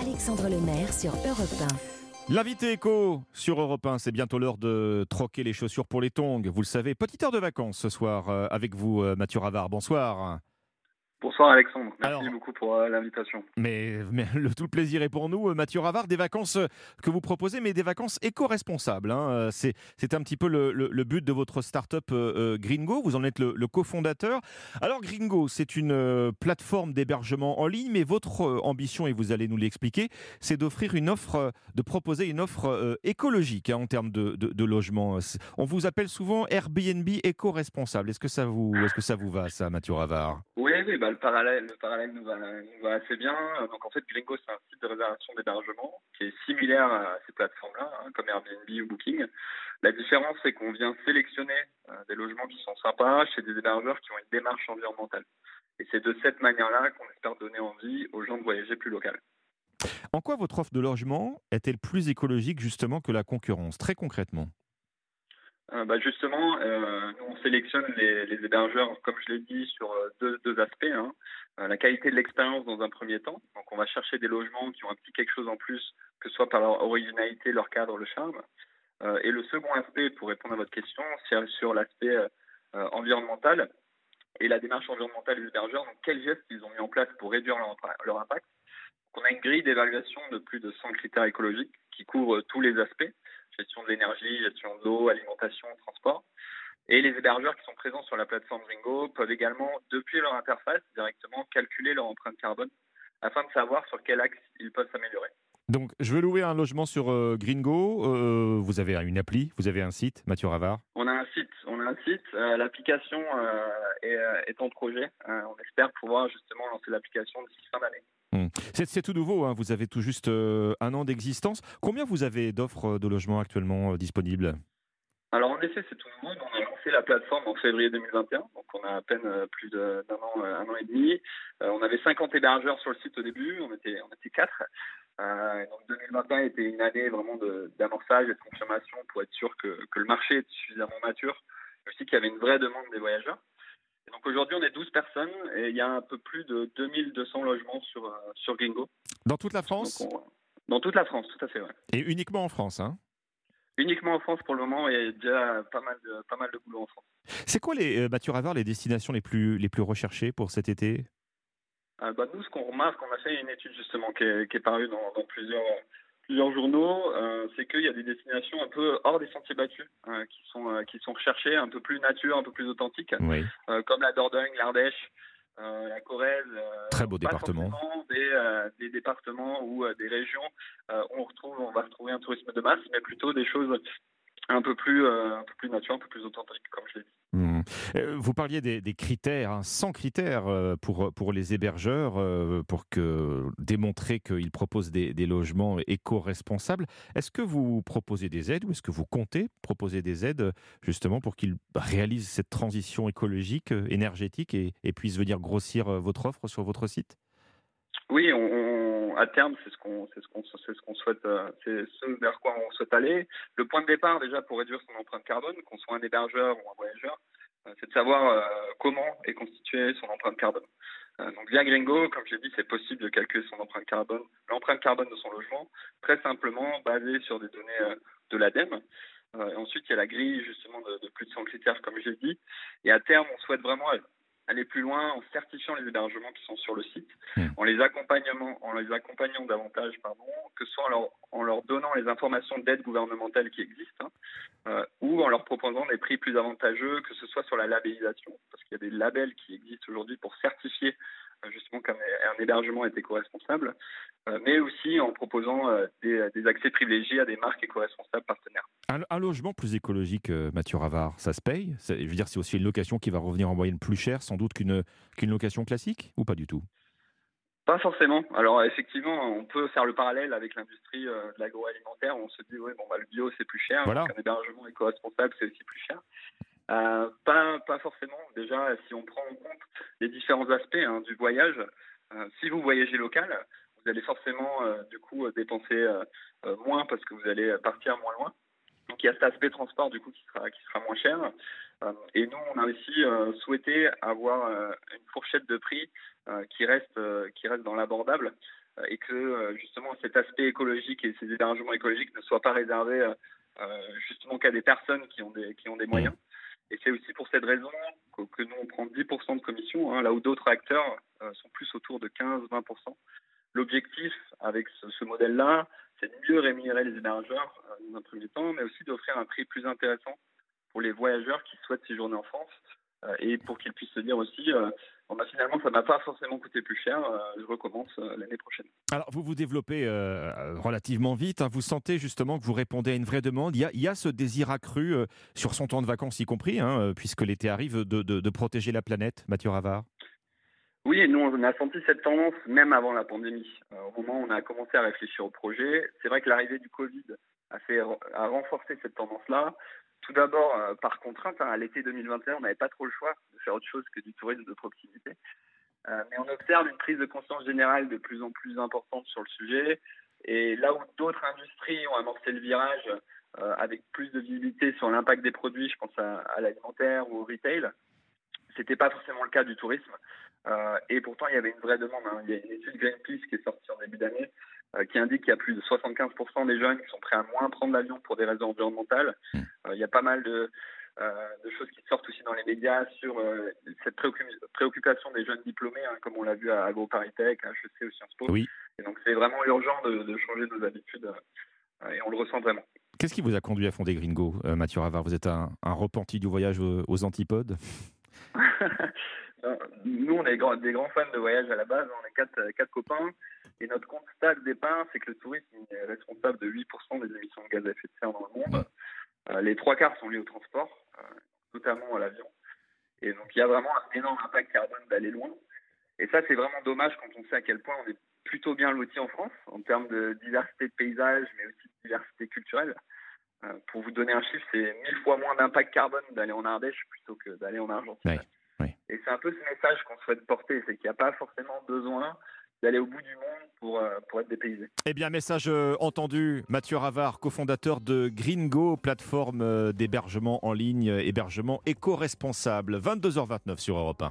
Alexandre Lemaire sur Europe L'invité éco sur Europe 1, c'est bientôt l'heure de troquer les chaussures pour les tongs. Vous le savez, petite heure de vacances ce soir euh, avec vous, euh, Mathieu Ravard. Bonsoir. Bonsoir Alexandre, merci beaucoup pour euh, l'invitation. Mais, le tout le plaisir est pour nous, euh, Mathieu Ravard, des vacances euh, que vous proposez, mais des vacances éco-responsables. Hein. C'est, un petit peu le, but de votre start-up Gringo, vous en êtes le, cofondateur. Alors Gringo, c'est une plateforme d'hébergement en ligne, mais votre ambition, et vous allez nous l'expliquer, c'est d'offrir une offre, de proposer une offre écologique hein, en termes de, de, logement. On vous appelle souvent Airbnb éco-responsable. Est-ce que ça vous, est-ce que ça vous va, ça, Mathieu Ravard? Oui, oui, bah, le parallèle, le parallèle nous va, assez bien. Donc en fait, Gringo, c'est un site de réservation d'hébergement qui est similaire à ces plateformes-là, hein, comme Airbnb ou Booking. La différence, c'est qu'on vient sélectionner euh, des logements qui sont sympas chez des hébergeurs qui ont une démarche environnementale. Et c'est de cette manière-là qu'on espère donner envie aux gens de voyager plus local. En quoi votre offre de logement est-elle plus écologique justement que la concurrence, très concrètement euh, bah justement, euh, nous on sélectionne les, hébergeurs, comme je l'ai dit, sur euh, deux, deux aspects. Hein. La qualité de l'expérience dans un premier temps. Donc on va chercher des logements qui ont un petit quelque chose en plus, que ce soit par leur originalité, leur cadre, le charme. Et le second aspect, pour répondre à votre question, c'est sur l'aspect environnemental et la démarche environnementale des hébergeurs. Donc quels gestes ils ont mis en place pour réduire leur impact? On a une grille d'évaluation de plus de 100 critères écologiques qui couvrent tous les aspects gestion de l'énergie, gestion de l'eau, alimentation, transport. Et les hébergeurs qui sont présents sur la plateforme Gringo peuvent également, depuis leur interface, directement calculer leur empreinte carbone afin de savoir sur quel axe ils peuvent s'améliorer. Donc, je veux louer un logement sur euh, Gringo. Euh, vous avez une appli, vous avez un site, Mathieu Ravard? On a un site, on a un site. Euh, l'application est, est, en projet. on espère pouvoir justement lancer l'application d'ici fin d'année. Hmm. C'est tout nouveau, hein. vous avez tout juste euh, un an d'existence. Combien vous avez d'offres de logements actuellement euh, disponibles? Alors en effet, c'est tout nouveau. On a lancé la plateforme en février 2021, donc on a à peine euh, plus d'un an, un an et demi. on avait 50 hébergeurs sur le site au début, on était, on était 4. donc 2021 était une année vraiment d'amorçage et de confirmation pour être sûr que, que le marché est suffisamment mature, aussi qu'il y avait une vraie demande des voyageurs donc aujourd'hui, on est 12 personnes et il y a un peu plus de 2200 logements sur, euh, sur Gringo. Dans toute la France? Dans toute la France, tout à fait, Et uniquement en France, hein? Uniquement en France pour le moment, et il y a déjà pas mal de, pas mal de boulot en France. C'est quoi, les, euh, Mathieu Ravard, les destinations les plus, les plus recherchées pour cet été? Euh, bah, Nous, ce qu'on remarque, on a fait une étude justement qui est, qui est parue dans, dans plusieurs plusieurs journaux, euh, c'est qu'il y a des destinations un peu hors des sentiers battus euh, qui sont euh, qui sont recherchées, un peu plus nature, un peu plus authentiques, comme la Dordogne, l'Ardèche, la Corrèze. Très beau département. Des, des, départements ou des régions où on retrouve, on va retrouver un tourisme de masse, mais plutôt des choses un peu plus un peu plus nature, un peu plus authentique, comme je l'ai dit. Mmh. Euh, vous parliez des, critères, sans hein, critères euh, pour, pour les hébergeurs, euh, pour que, démontrer qu'ils proposent des, logements éco-responsables. Est-ce que vous proposez des aides ou est-ce que vous comptez proposer des aides justement pour qu'ils réalisent cette transition écologique, énergétique et, puissent venir grossir votre offre sur votre site? Oui, à terme, c'est ce qu'on ce qu'on ce qu'on souhaite, c'est ce vers quoi on souhaite aller. Le point de départ déjà pour réduire son empreinte carbone, qu'on soit un hébergeur ou un voyageur, c'est de savoir euh, comment est constituée son empreinte carbone. Euh, donc via Gringo, comme j'ai dit, c'est possible de calculer son empreinte carbone, l'empreinte carbone de son logement, très simplement basée sur des données de l'ADEME. ensuite, il y a la grille justement de, de plus de 100 critères, comme j'ai dit. Et à terme, on souhaite vraiment aller plus loin en certifiant les hébergements qui sont sur le site, hmm. en les accompagnant, en les accompagnant davantage, pardon, que ce soit en leur, donnant les informations d'aide gouvernementale qui existent, hein, euh, ou en leur proposant des prix plus avantageux, que ce soit sur la labellisation, parce qu'il y a des labels qui existent aujourd'hui pour certifier euh, justement qu'un hébergement est éco-responsable, euh, mais aussi en proposant des, accès privilégiés à des marques éco-responsables partenaires. Un, logement plus écologique, Mathieu Ravard, ça se paye? Je veux dire, c'est aussi une location qui va revenir en moyenne plus chère, sans doute qu'une location classique, ou pas du tout? Pas forcément. Alors effectivement, on peut faire le parallèle avec l'industrie de l'agroalimentaire. On se dit oui, bon bah, le bio c'est plus cher, voilà. un hébergement éco-responsable c'est aussi plus cher. Euh, pas, pas forcément. Déjà, si on prend en compte les différents aspects hein, du voyage, euh, si vous voyagez local, vous allez forcément euh, du coup dépenser moins parce que vous allez partir moins loin. Donc il y a cet aspect transport du coup qui sera qui sera moins cher. et nous, on a aussi souhaité avoir une fourchette de prix qui reste qui reste dans l'abordable. et que justement cet aspect écologique et ces hébergements écologiques ne soient pas réservés justement qu'à des personnes qui ont des, qui ont des moyens. Et c'est aussi pour cette raison que, nous, on prend 10% de commission, hein, là où d'autres acteurs sont plus autour de 15-20%. L'objectif avec ce, modèle-là, c'est de mieux rémunérer les hébergeurs dans un premier temps, mais aussi d'offrir un prix plus intéressant pour les voyageurs qui souhaitent séjourner en France et pour qu'ils puissent se dire aussi Bon, bah, finalement, ça m'a pas forcément coûté plus cher. Euh, je recommence euh, l'année prochaine. Alors, vous vous développez euh, relativement vite. Hein. Vous sentez justement que vous répondez à une vraie demande. Il y a, ce désir accru sur son temps de vacances y compris, hein, puisque l'été arrive, de, protéger la planète, Mathieu Ravard? Oui, nous, on a senti cette tendance même avant la pandémie. au moment où on a commencé à réfléchir au projet, c'est vrai que l'arrivée du Covid a, fait, a renforcé cette tendance-là. Tout d'abord, euh, par contrainte, hein, à l'été 2021, on n'avait pas trop le choix de faire autre chose que du tourisme de proximité. Euh, mais on observe une prise de conscience générale de plus en plus importante sur le sujet. Et là où d'autres industries ont amorcé le virage euh, avec plus de visibilité sur l'impact des produits, je pense à, l'alimentaire ou au retail, c'était pas forcément le cas du tourisme. et pourtant, il y avait une vraie demande. Hein. Il y a une étude Greenpeace qui est sortie en début d'année euh, qui indique qu'il y a plus de 75% des jeunes qui sont prêts à moins prendre l'avion pour des raisons environnementales. Hmm. Euh, il y a pas mal de, euh, de, choses qui sortent aussi dans les médias sur cette préoccupation des jeunes diplômés, hein, comme on l'a vu à AgroParisTech, à HEC ou Sciences Po. Oui. Et donc c'est vraiment urgent de, changer nos habitudes et on le ressent vraiment. Qu'est-ce qui vous a conduit à fonder Gringo, Mathieu Ravard? Vous êtes un, repenti du voyage aux antipodes? Nous, on est des grands fans de voyage à la base. On est quatre, quatre copains. Et notre constat de départ, c'est que le tourisme est responsable de 8% des émissions de gaz à effet de serre dans le monde. Euh, les trois quarts sont liés au transport, euh, notamment à l'avion. Et donc, il y a vraiment un énorme impact carbone d'aller loin. Et ça, c'est vraiment dommage quand on sait à quel point on est plutôt bien loti en France en termes de diversité de paysages, mais aussi de diversité culturelle. Euh, pour vous donner un chiffre, c'est mille fois moins d'impact carbone d'aller en Ardèche plutôt que d'aller en Argentine. Et c'est un peu ce message qu'on souhaite porter, c'est qu'il n'y a pas forcément besoin d'aller au bout du monde pour, euh, pour être dépaysé. Eh bien, message euh, entendu. Mathieu Ravard, cofondateur de Gringo, plateforme d'hébergement en ligne, hébergement éco-responsable. 22h29 sur Europe 1.